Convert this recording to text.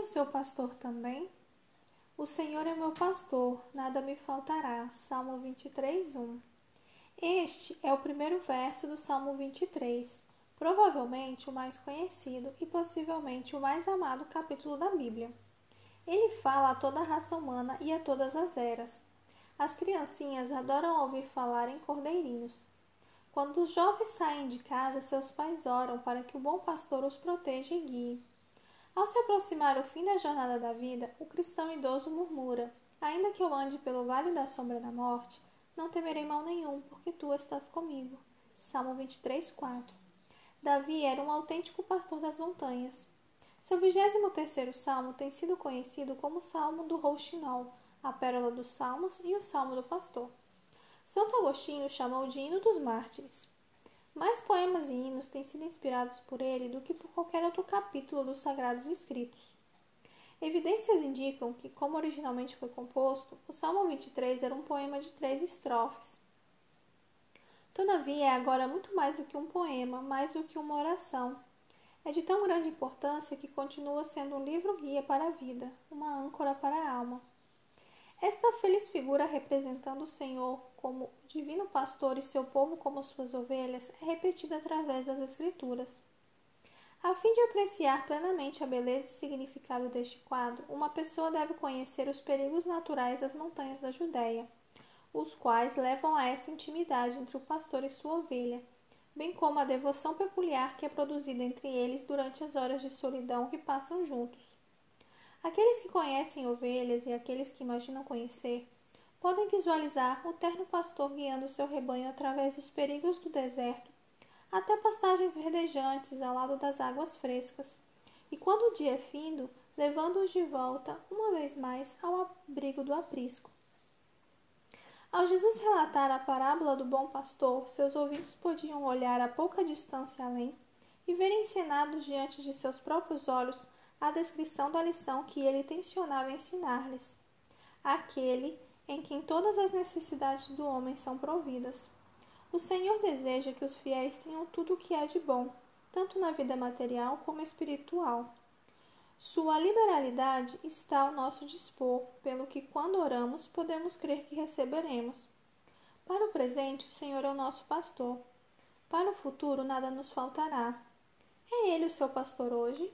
o seu pastor também? O Senhor é meu pastor, nada me faltará. Salmo 23, 1. Este é o primeiro verso do Salmo 23, provavelmente o mais conhecido e possivelmente o mais amado capítulo da Bíblia. Ele fala a toda a raça humana e a todas as eras. As criancinhas adoram ouvir falar em cordeirinhos. Quando os jovens saem de casa, seus pais oram para que o bom pastor os proteja e guie. Ao se aproximar o fim da jornada da vida, o cristão idoso murmura: Ainda que eu ande pelo vale da sombra da morte, não temerei mal nenhum, porque tu estás comigo. Salmo 23, 4. Davi era um autêntico pastor das montanhas. Seu 23 salmo tem sido conhecido como Salmo do Rouxinol, a Pérola dos Salmos e o Salmo do Pastor. Santo Agostinho chamou de hino dos mártires. Mais poemas e hinos têm sido inspirados por ele do que por qualquer outro capítulo dos Sagrados Escritos. Evidências indicam que, como originalmente foi composto, o Salmo 23 era um poema de três estrofes. Todavia, é agora muito mais do que um poema, mais do que uma oração. É de tão grande importância que continua sendo um livro-guia para a vida, uma âncora para a alma. Esta feliz figura representando o Senhor como divino pastor e seu povo como suas ovelhas é repetida através das Escrituras. A fim de apreciar plenamente a beleza e significado deste quadro, uma pessoa deve conhecer os perigos naturais das montanhas da Judéia, os quais levam a esta intimidade entre o pastor e sua ovelha, bem como a devoção peculiar que é produzida entre eles durante as horas de solidão que passam juntos. Aqueles que conhecem ovelhas e aqueles que imaginam conhecer podem visualizar o terno pastor guiando seu rebanho através dos perigos do deserto até pastagens verdejantes ao lado das águas frescas, e quando o dia é findo, levando-os de volta, uma vez mais, ao abrigo do aprisco. Ao Jesus relatar a parábola do bom pastor, seus ouvintes podiam olhar a pouca distância além e ver encenados diante de seus próprios olhos a descrição da lição que ele tensionava ensinar-lhes, aquele em quem todas as necessidades do homem são providas. O Senhor deseja que os fiéis tenham tudo o que há de bom, tanto na vida material como espiritual. Sua liberalidade está ao nosso dispor, pelo que, quando oramos, podemos crer que receberemos. Para o presente, o Senhor é o nosso pastor. Para o futuro, nada nos faltará. É Ele o seu pastor hoje?